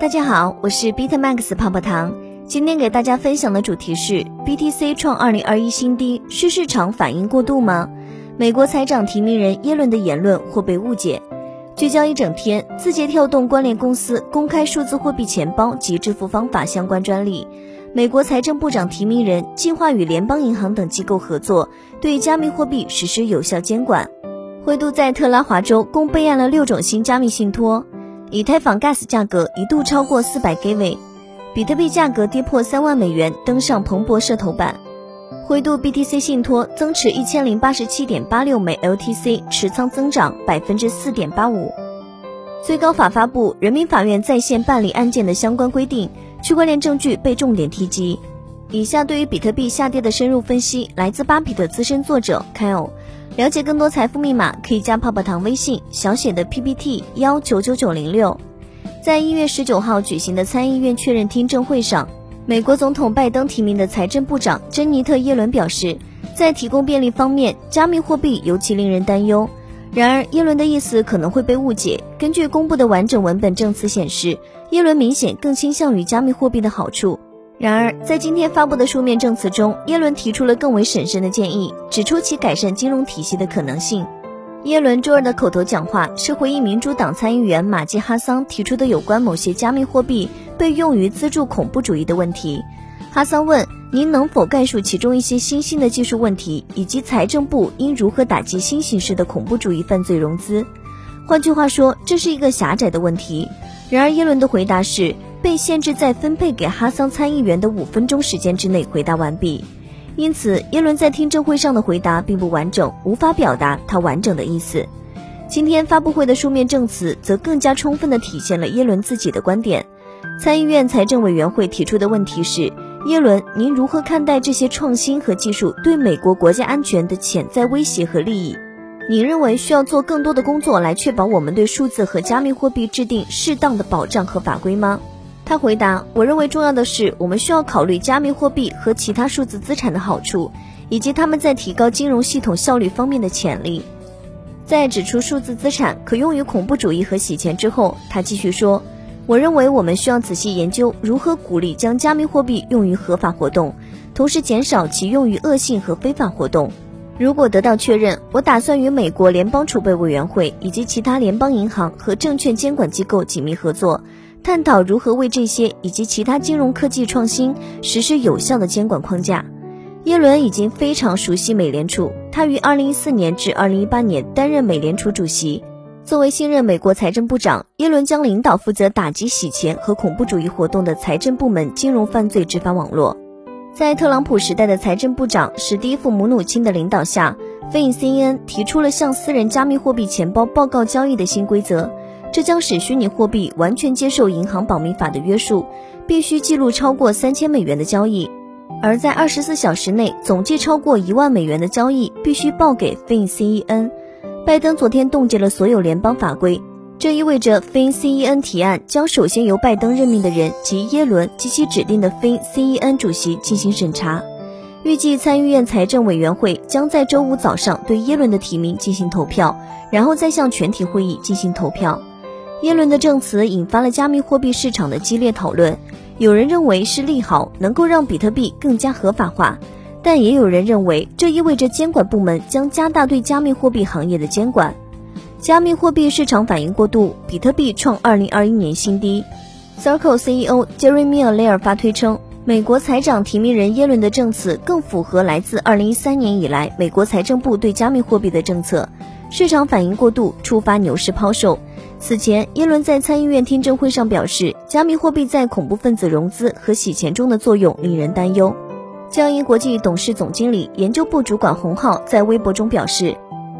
大家好，我是 Bitmax 泡泡糖。今天给大家分享的主题是 BTC 创2021新低，是市场反应过度吗？美国财长提名人耶伦的言论或被误解。聚焦一整天，字节跳动关联公司公开数字货币钱包及支付方法相关专利。美国财政部长提名人计划与联邦银行等机构合作，对加密货币实施有效监管。灰度在特拉华州共备案了六种新加密信托，以太坊 Gas 价格一度超过四百 g 位，比特币价格跌破三万美元，登上彭博社头版。灰度 BTC 信托增持一千零八十七点八六枚 LTC，持仓增长百分之四点八五。最高法发布人民法院在线办理案件的相关规定，区块链证据被重点提及。以下对于比特币下跌的深入分析，来自巴比的资深作者 Kyle。了解更多财富密码，可以加泡泡糖微信小写的 PPT 幺九九九零六。在一月十九号举行的参议院确认听证会上，美国总统拜登提名的财政部长珍妮特耶伦表示，在提供便利方面，加密货币尤其令人担忧。然而，耶伦的意思可能会被误解。根据公布的完整文本证词显示，耶伦明显更倾向于加密货币的好处。然而，在今天发布的书面证词中，耶伦提出了更为审慎的建议，指出其改善金融体系的可能性。耶伦周二的口头讲话是回应民主党参议员马基哈桑提出的有关某些加密货币被用于资助恐怖主义的问题。哈桑问：“您能否概述其中一些新兴的技术问题，以及财政部应如何打击新形式的恐怖主义犯罪融资？”换句话说，这是一个狭窄的问题。然而，耶伦的回答是。被限制在分配给哈桑参议员的五分钟时间之内回答完毕，因此耶伦在听证会上的回答并不完整，无法表达他完整的意思。今天发布会的书面证词则更加充分地体现了耶伦自己的观点。参议院财政委员会提出的问题是：耶伦，您如何看待这些创新和技术对美国国家安全的潜在威胁和利益？你认为需要做更多的工作来确保我们对数字和加密货币制定适当的保障和法规吗？他回答：“我认为重要的是，我们需要考虑加密货币和其他数字资产的好处，以及他们在提高金融系统效率方面的潜力。”在指出数字资产可用于恐怖主义和洗钱之后，他继续说：“我认为我们需要仔细研究如何鼓励将加密货币用于合法活动，同时减少其用于恶性和非法活动。如果得到确认，我打算与美国联邦储备委员会以及其他联邦银行和证券监管机构紧密合作。”探讨如何为这些以及其他金融科技创新实施有效的监管框架。耶伦已经非常熟悉美联储，他于2014年至2018年担任美联储主席。作为新任美国财政部长，耶伦将领导负责打击洗钱和恐怖主义活动的财政部门金融犯罪执法网络。在特朗普时代的财政部长史蒂夫·姆努钦的领导下，FinCEN 提出了向私人加密货币钱包报告交易的新规则。这将使虚拟货币完全接受银行保密法的约束，必须记录超过三千美元的交易，而在二十四小时内总计超过一万美元的交易必须报给 FinCEN。拜登昨天冻结了所有联邦法规，这意味着 FinCEN 提案将首先由拜登任命的人及耶伦及其指定的 FinCEN 主席进行审查。预计参议院财政委员会将在周五早上对耶伦的提名进行投票，然后再向全体会议进行投票。耶伦的证词引发了加密货币市场的激烈讨论，有人认为是利好，能够让比特币更加合法化，但也有人认为这意味着监管部门将加大对加密货币行业的监管。加密货币市场反应过度，比特币创2021年新低。Circle CEO Jeremy a l a i r 发推称，美国财长提名人耶伦的证词更符合来自2013年以来美国财政部对加密货币的政策。市场反应过度，触发牛市抛售。此前，耶伦在参议院听证会上表示，加密货币在恐怖分子融资和洗钱中的作用令人担忧。交银国际董事总经理、研究部主管洪浩在微博中表示，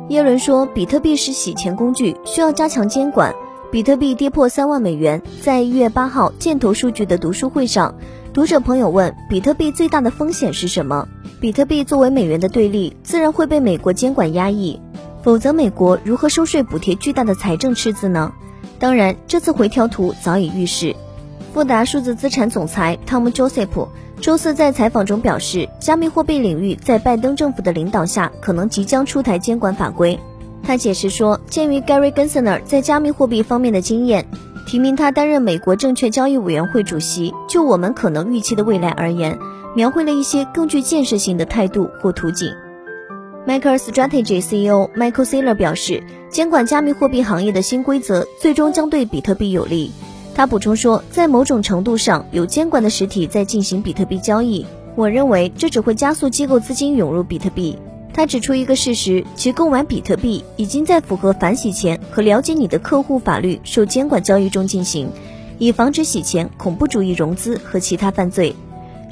耶伦说，比特币是洗钱工具，需要加强监管。比特币跌破三万美元。在一月八号箭头数据的读书会上，读者朋友问，比特币最大的风险是什么？比特币作为美元的对立，自然会被美国监管压抑。否则，美国如何收税补贴巨大的财政赤字呢？当然，这次回调图早已预示。富达数字资产总裁 Tom Joseph 周四在采访中表示，加密货币领域在拜登政府的领导下，可能即将出台监管法规。他解释说，鉴于 Gary Gensler 在加密货币方面的经验，提名他担任美国证券交易委员会主席。就我们可能预期的未来而言，描绘了一些更具建设性的态度或图景 MicroStrategy CEO Michael Saylor 表示，监管加密货币行业的新规则最终将对比特币有利。他补充说，在某种程度上，有监管的实体在进行比特币交易。我认为这只会加速机构资金涌入比特币。他指出一个事实，其购买比特币已经在符合反洗钱和了解你的客户法律受监管交易中进行，以防止洗钱、恐怖主义融资和其他犯罪。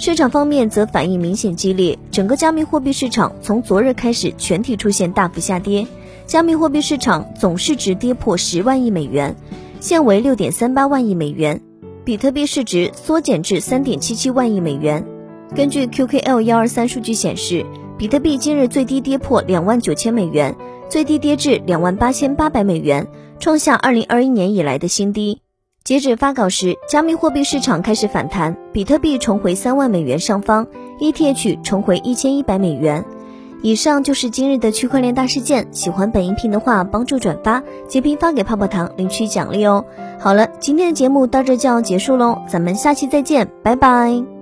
市场方面则反应明显激烈，整个加密货币市场从昨日开始全体出现大幅下跌，加密货币市场总市值跌破十万亿美元，现为六点三八万亿美元，比特币市值缩减至三点七七万亿美元。根据 QKL 幺二三数据显示，比特币今日最低跌破两万九千美元，最低跌至两万八千八百美元，创下二零二一年以来的新低。截止发稿时，加密货币市场开始反弹，比特币重回三万美元上方，ETH 重回一千一百美元。以上就是今日的区块链大事件。喜欢本音频的话，帮助转发、截屏发给泡泡糖领取奖励哦。好了，今天的节目到这就要结束喽，咱们下期再见，拜拜。